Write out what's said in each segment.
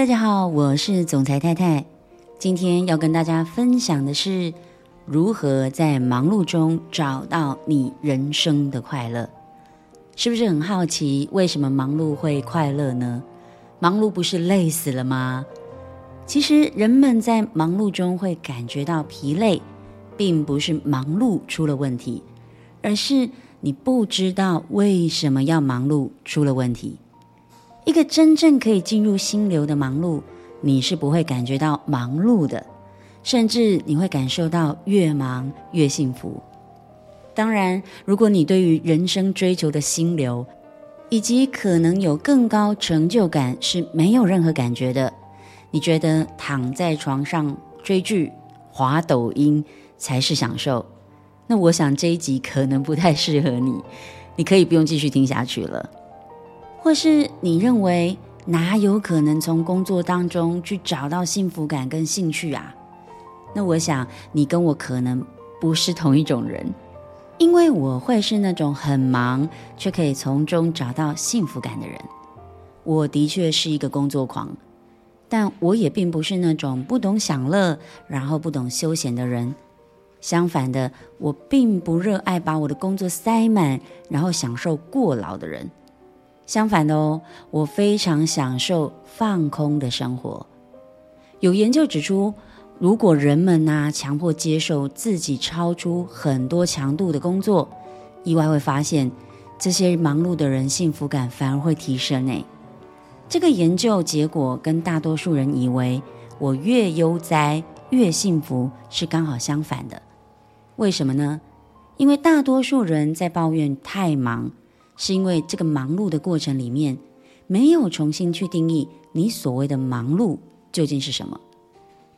大家好，我是总裁太太。今天要跟大家分享的是如何在忙碌中找到你人生的快乐。是不是很好奇，为什么忙碌会快乐呢？忙碌不是累死了吗？其实人们在忙碌中会感觉到疲累，并不是忙碌出了问题，而是你不知道为什么要忙碌出了问题。一个真正可以进入心流的忙碌，你是不会感觉到忙碌的，甚至你会感受到越忙越幸福。当然，如果你对于人生追求的心流，以及可能有更高成就感是没有任何感觉的，你觉得躺在床上追剧、滑抖音才是享受，那我想这一集可能不太适合你，你可以不用继续听下去了。或是你认为哪有可能从工作当中去找到幸福感跟兴趣啊？那我想你跟我可能不是同一种人，因为我会是那种很忙却可以从中找到幸福感的人。我的确是一个工作狂，但我也并不是那种不懂享乐然后不懂休闲的人。相反的，我并不热爱把我的工作塞满，然后享受过劳的人。相反的哦，我非常享受放空的生活。有研究指出，如果人们呐、强迫接受自己超出很多强度的工作，意外会发现，这些忙碌的人幸福感反而会提升。诶，这个研究结果跟大多数人以为我越悠哉越幸福是刚好相反的。为什么呢？因为大多数人在抱怨太忙。是因为这个忙碌的过程里面，没有重新去定义你所谓的忙碌究竟是什么。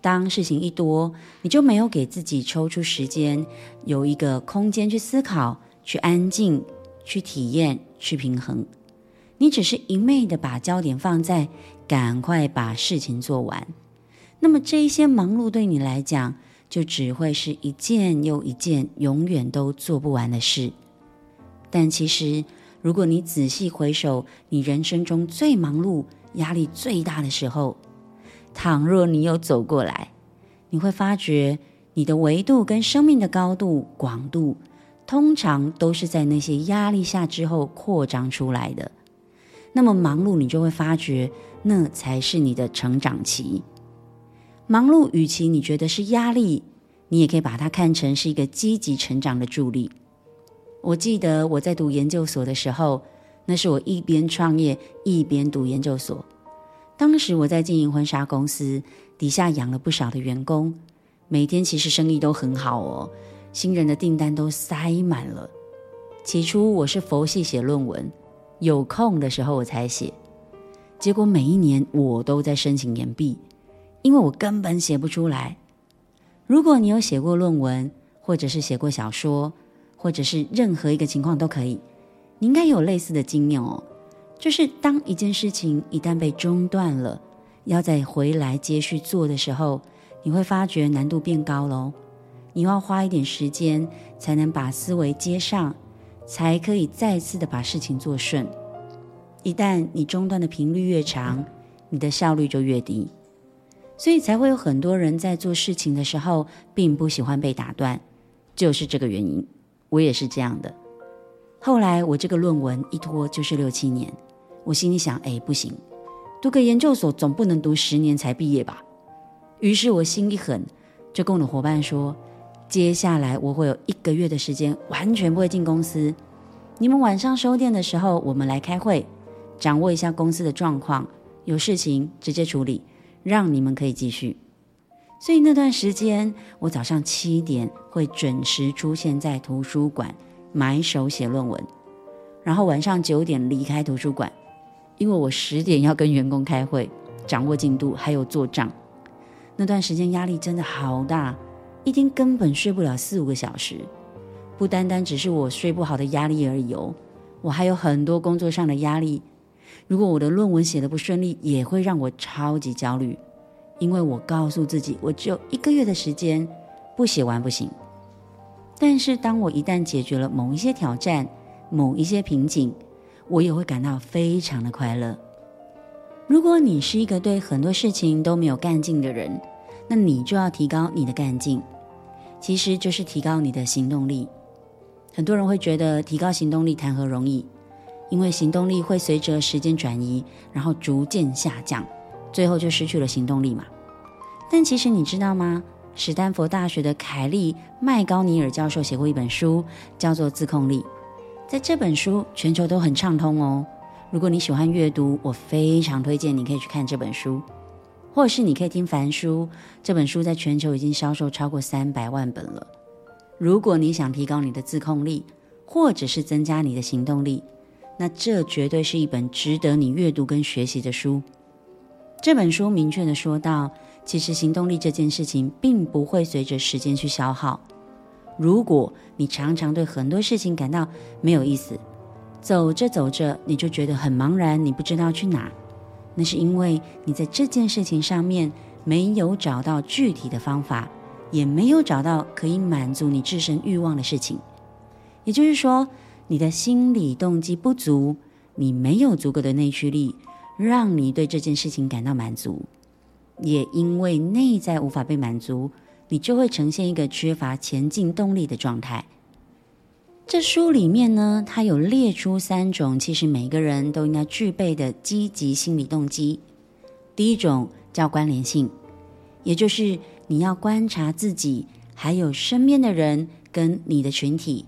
当事情一多，你就没有给自己抽出时间，有一个空间去思考、去安静、去体验、去平衡。你只是一昧的把焦点放在赶快把事情做完，那么这一些忙碌对你来讲，就只会是一件又一件永远都做不完的事。但其实，如果你仔细回首你人生中最忙碌、压力最大的时候，倘若你有走过来，你会发觉你的维度跟生命的高度、广度，通常都是在那些压力下之后扩张出来的。那么忙碌，你就会发觉那才是你的成长期。忙碌，与其你觉得是压力，你也可以把它看成是一个积极成长的助力。我记得我在读研究所的时候，那是我一边创业一边读研究所。当时我在经营婚纱公司，底下养了不少的员工，每天其实生意都很好哦，新人的订单都塞满了。起初我是佛系写论文，有空的时候我才写，结果每一年我都在申请延毕，因为我根本写不出来。如果你有写过论文，或者是写过小说，或者是任何一个情况都可以，你应该有类似的经验哦。就是当一件事情一旦被中断了，要再回来接续做的时候，你会发觉难度变高喽。你要花一点时间才能把思维接上，才可以再次的把事情做顺。一旦你中断的频率越长，你的效率就越低。所以才会有很多人在做事情的时候，并不喜欢被打断，就是这个原因。我也是这样的。后来我这个论文一拖就是六七年，我心里想，哎，不行，读个研究所总不能读十年才毕业吧？于是我心一狠，就跟我的伙伴说，接下来我会有一个月的时间完全不会进公司。你们晚上收店的时候，我们来开会，掌握一下公司的状况，有事情直接处理，让你们可以继续。所以那段时间，我早上七点会准时出现在图书馆，埋首写论文，然后晚上九点离开图书馆，因为我十点要跟员工开会，掌握进度，还有做账。那段时间压力真的好大，一天根本睡不了四五个小时。不单单只是我睡不好的压力而已哦，我还有很多工作上的压力。如果我的论文写得不顺利，也会让我超级焦虑。因为我告诉自己，我只有一个月的时间，不写完不行。但是当我一旦解决了某一些挑战、某一些瓶颈，我也会感到非常的快乐。如果你是一个对很多事情都没有干劲的人，那你就要提高你的干劲，其实就是提高你的行动力。很多人会觉得提高行动力谈何容易，因为行动力会随着时间转移，然后逐渐下降，最后就失去了行动力嘛。但其实你知道吗？史丹佛大学的凯利麦高尼尔教授写过一本书，叫做《自控力》。在这本书，全球都很畅通哦。如果你喜欢阅读，我非常推荐你可以去看这本书，或者是你可以听梵书。这本书在全球已经销售超过三百万本了。如果你想提高你的自控力，或者是增加你的行动力，那这绝对是一本值得你阅读跟学习的书。这本书明确的说到，其实行动力这件事情并不会随着时间去消耗。如果你常常对很多事情感到没有意思，走着走着你就觉得很茫然，你不知道去哪，那是因为你在这件事情上面没有找到具体的方法，也没有找到可以满足你自身欲望的事情。也就是说，你的心理动机不足，你没有足够的内驱力，让你对这件事情感到满足。也因为内在无法被满足。你就会呈现一个缺乏前进动力的状态。这书里面呢，它有列出三种，其实每个人都应该具备的积极心理动机。第一种叫关联性，也就是你要观察自己，还有身边的人跟你的群体，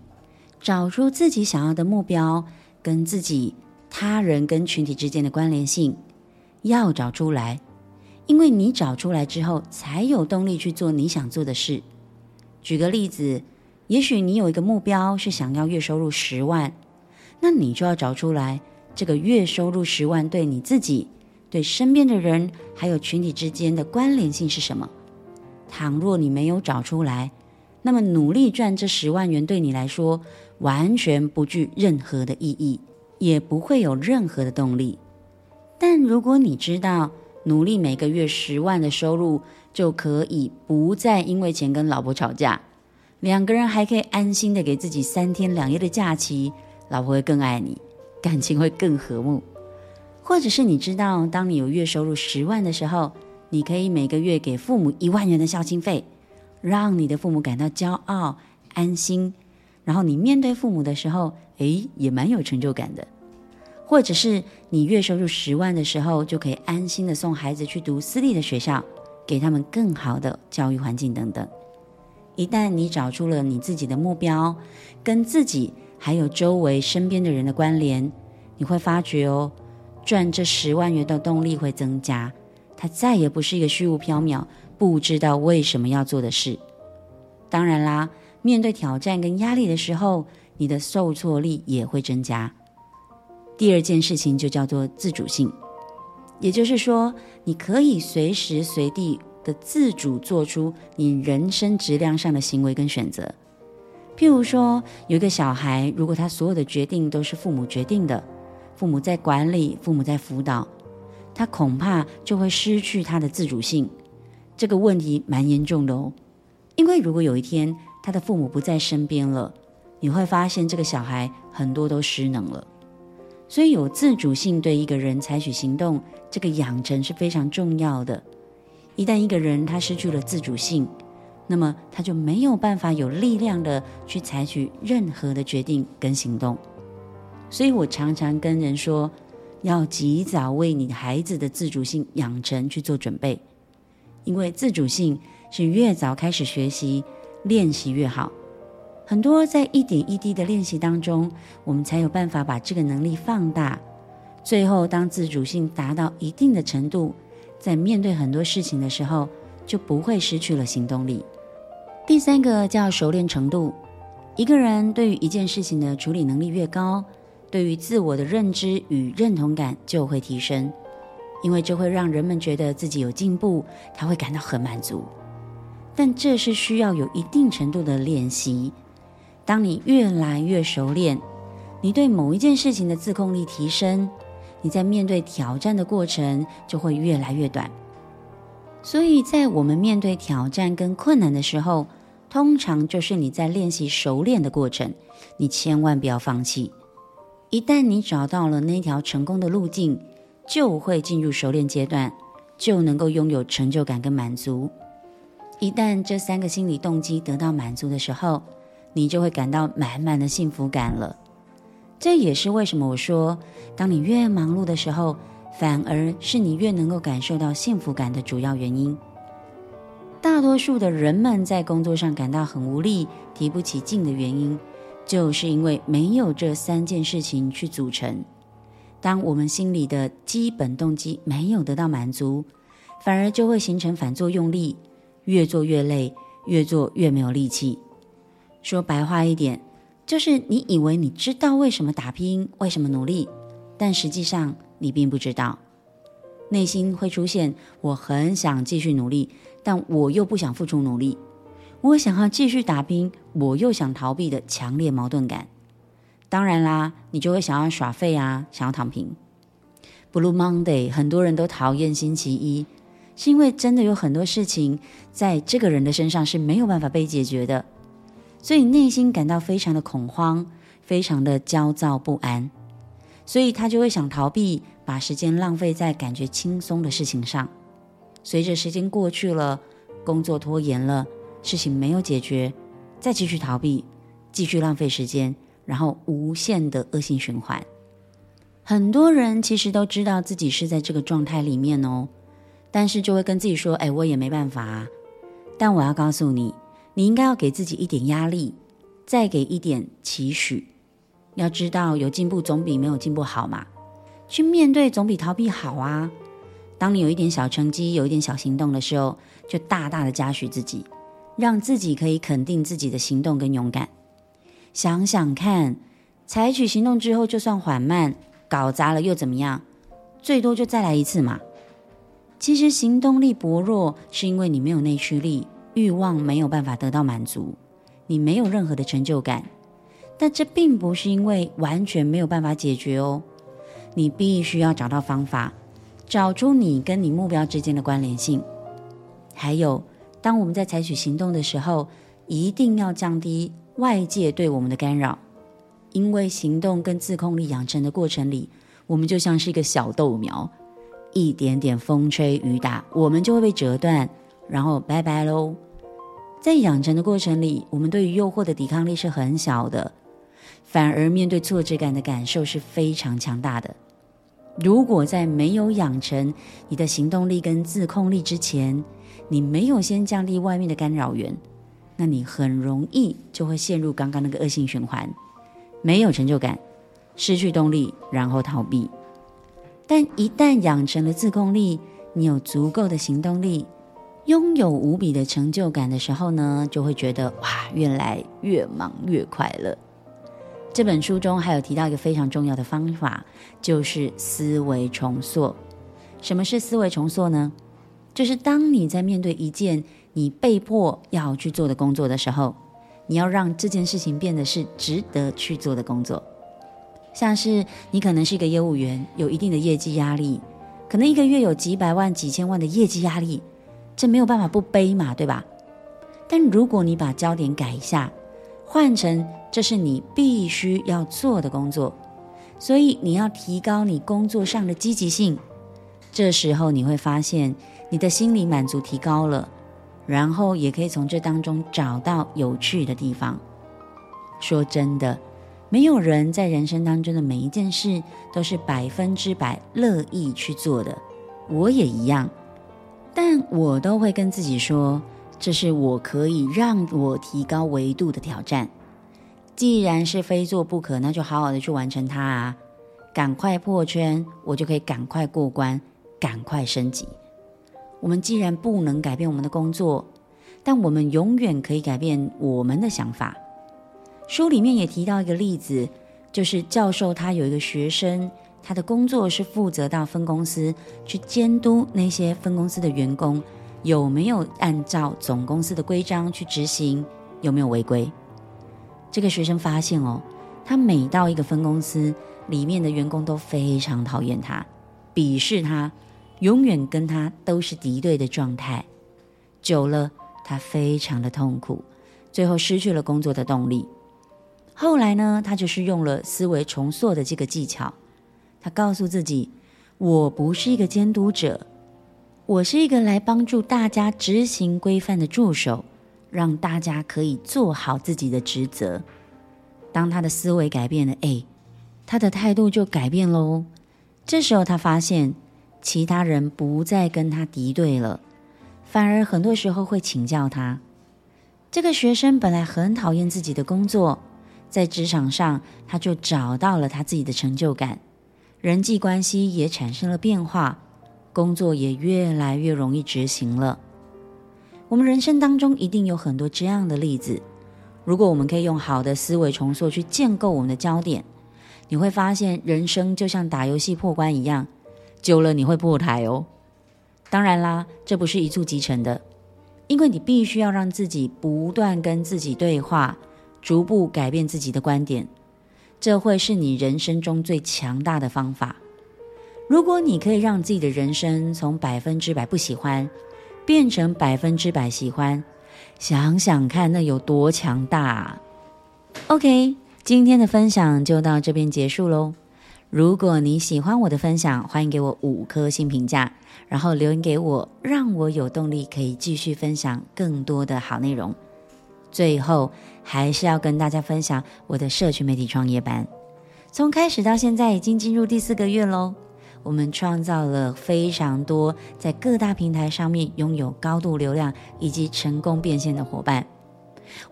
找出自己想要的目标跟自己、他人跟群体之间的关联性，要找出来。因为你找出来之后，才有动力去做你想做的事。举个例子，也许你有一个目标是想要月收入十万，那你就要找出来这个月收入十万对你自己、对身边的人还有群体之间的关联性是什么。倘若你没有找出来，那么努力赚这十万元对你来说完全不具任何的意义，也不会有任何的动力。但如果你知道，努力每个月十万的收入，就可以不再因为钱跟老婆吵架，两个人还可以安心的给自己三天两夜的假期，老婆会更爱你，感情会更和睦。或者是你知道，当你有月收入十万的时候，你可以每个月给父母一万元的孝心费，让你的父母感到骄傲、安心，然后你面对父母的时候，诶，也蛮有成就感的。或者是你月收入十万的时候，就可以安心的送孩子去读私立的学校，给他们更好的教育环境等等。一旦你找出了你自己的目标，跟自己还有周围身边的人的关联，你会发觉哦，赚这十万元的动力会增加，它再也不是一个虚无缥缈、不知道为什么要做的事。当然啦，面对挑战跟压力的时候，你的受挫力也会增加。第二件事情就叫做自主性，也就是说，你可以随时随地的自主做出你人生质量上的行为跟选择。譬如说，有一个小孩，如果他所有的决定都是父母决定的，父母在管理，父母在辅导，他恐怕就会失去他的自主性。这个问题蛮严重的哦，因为如果有一天他的父母不在身边了，你会发现这个小孩很多都失能了。所以有自主性对一个人采取行动，这个养成是非常重要的。一旦一个人他失去了自主性，那么他就没有办法有力量的去采取任何的决定跟行动。所以我常常跟人说，要及早为你孩子的自主性养成去做准备，因为自主性是越早开始学习练习越好。很多在一点一滴的练习当中，我们才有办法把这个能力放大。最后，当自主性达到一定的程度，在面对很多事情的时候，就不会失去了行动力。第三个叫熟练程度。一个人对于一件事情的处理能力越高，对于自我的认知与认同感就会提升，因为这会让人们觉得自己有进步，他会感到很满足。但这是需要有一定程度的练习。当你越来越熟练，你对某一件事情的自控力提升，你在面对挑战的过程就会越来越短。所以在我们面对挑战跟困难的时候，通常就是你在练习熟练的过程，你千万不要放弃。一旦你找到了那条成功的路径，就会进入熟练阶段，就能够拥有成就感跟满足。一旦这三个心理动机得到满足的时候，你就会感到满满的幸福感了。这也是为什么我说，当你越忙碌的时候，反而是你越能够感受到幸福感的主要原因。大多数的人们在工作上感到很无力、提不起劲的原因，就是因为没有这三件事情去组成。当我们心里的基本动机没有得到满足，反而就会形成反作用力，越做越累，越做越没有力气。说白话一点，就是你以为你知道为什么打拼，为什么努力，但实际上你并不知道。内心会出现我很想继续努力，但我又不想付出努力；我想要继续打拼，我又想逃避的强烈矛盾感。当然啦，你就会想要耍废啊，想要躺平。Blue Monday，很多人都讨厌星期一，是因为真的有很多事情在这个人的身上是没有办法被解决的。所以内心感到非常的恐慌，非常的焦躁不安，所以他就会想逃避，把时间浪费在感觉轻松的事情上。随着时间过去了，工作拖延了，事情没有解决，再继续逃避，继续浪费时间，然后无限的恶性循环。很多人其实都知道自己是在这个状态里面哦，但是就会跟自己说：“哎，我也没办法啊。”但我要告诉你。你应该要给自己一点压力，再给一点期许。要知道，有进步总比没有进步好嘛。去面对总比逃避好啊。当你有一点小成绩，有一点小行动的时候，就大大的嘉许自己，让自己可以肯定自己的行动跟勇敢。想想看，采取行动之后，就算缓慢，搞砸了又怎么样？最多就再来一次嘛。其实行动力薄弱，是因为你没有内驱力。欲望没有办法得到满足，你没有任何的成就感，但这并不是因为完全没有办法解决哦。你必须要找到方法，找出你跟你目标之间的关联性。还有，当我们在采取行动的时候，一定要降低外界对我们的干扰，因为行动跟自控力养成的过程里，我们就像是一个小豆苗，一点点风吹雨打，我们就会被折断。然后拜拜喽。在养成的过程里，我们对于诱惑的抵抗力是很小的，反而面对挫折感的感受是非常强大的。如果在没有养成你的行动力跟自控力之前，你没有先降低外面的干扰源，那你很容易就会陷入刚刚那个恶性循环，没有成就感，失去动力，然后逃避。但一旦养成了自控力，你有足够的行动力。拥有无比的成就感的时候呢，就会觉得哇，原来越忙越快乐。这本书中还有提到一个非常重要的方法，就是思维重塑。什么是思维重塑呢？就是当你在面对一件你被迫要去做的工作的时候，你要让这件事情变得是值得去做的工作。像是你可能是一个业务员，有一定的业绩压力，可能一个月有几百万、几千万的业绩压力。这没有办法不背嘛，对吧？但如果你把焦点改一下，换成这是你必须要做的工作，所以你要提高你工作上的积极性。这时候你会发现你的心理满足提高了，然后也可以从这当中找到有趣的地方。说真的，没有人在人生当中的每一件事都是百分之百乐意去做的，我也一样。但我都会跟自己说，这是我可以让我提高维度的挑战。既然是非做不可，那就好好的去完成它啊！赶快破圈，我就可以赶快过关，赶快升级。我们既然不能改变我们的工作，但我们永远可以改变我们的想法。书里面也提到一个例子，就是教授他有一个学生。他的工作是负责到分公司去监督那些分公司的员工有没有按照总公司的规章去执行，有没有违规。这个学生发现哦，他每到一个分公司，里面的员工都非常讨厌他，鄙视他，永远跟他都是敌对的状态。久了，他非常的痛苦，最后失去了工作的动力。后来呢，他就是用了思维重塑的这个技巧。他告诉自己：“我不是一个监督者，我是一个来帮助大家执行规范的助手，让大家可以做好自己的职责。当他的思维改变了，哎，他的态度就改变喽。这时候他发现，其他人不再跟他敌对了，反而很多时候会请教他。这个学生本来很讨厌自己的工作，在职场上他就找到了他自己的成就感。人际关系也产生了变化，工作也越来越容易执行了。我们人生当中一定有很多这样的例子。如果我们可以用好的思维重塑去建构我们的焦点，你会发现人生就像打游戏破关一样，久了你会破台哦。当然啦，这不是一蹴即成的，因为你必须要让自己不断跟自己对话，逐步改变自己的观点。这会是你人生中最强大的方法。如果你可以让自己的人生从百分之百不喜欢变成百分之百喜欢，想想看，那有多强大啊！OK，今天的分享就到这边结束喽。如果你喜欢我的分享，欢迎给我五颗星评价，然后留言给我，让我有动力可以继续分享更多的好内容。最后，还是要跟大家分享我的社群媒体创业班。从开始到现在，已经进入第四个月喽。我们创造了非常多在各大平台上面拥有高度流量以及成功变现的伙伴。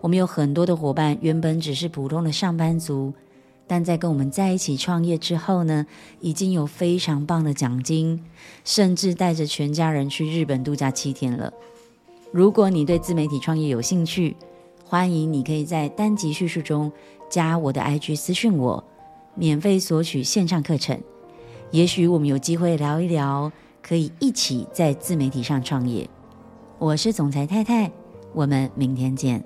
我们有很多的伙伴原本只是普通的上班族，但在跟我们在一起创业之后呢，已经有非常棒的奖金，甚至带着全家人去日本度假七天了。如果你对自媒体创业有兴趣，欢迎你可以在单集叙述中加我的 IG 私讯我，免费索取线上课程。也许我们有机会聊一聊，可以一起在自媒体上创业。我是总裁太太，我们明天见。